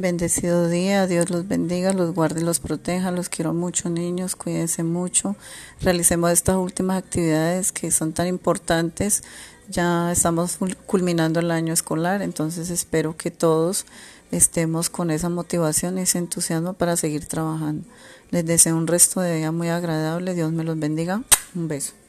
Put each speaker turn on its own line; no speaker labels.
Bendecido día, Dios los bendiga, los guarde y los proteja. Los quiero mucho, niños, cuídense mucho. Realicemos estas últimas actividades que son tan importantes. Ya estamos culminando el año escolar, entonces espero que todos estemos con esa motivación y ese entusiasmo para seguir trabajando. Les deseo un resto de día muy agradable. Dios me los bendiga. Un beso.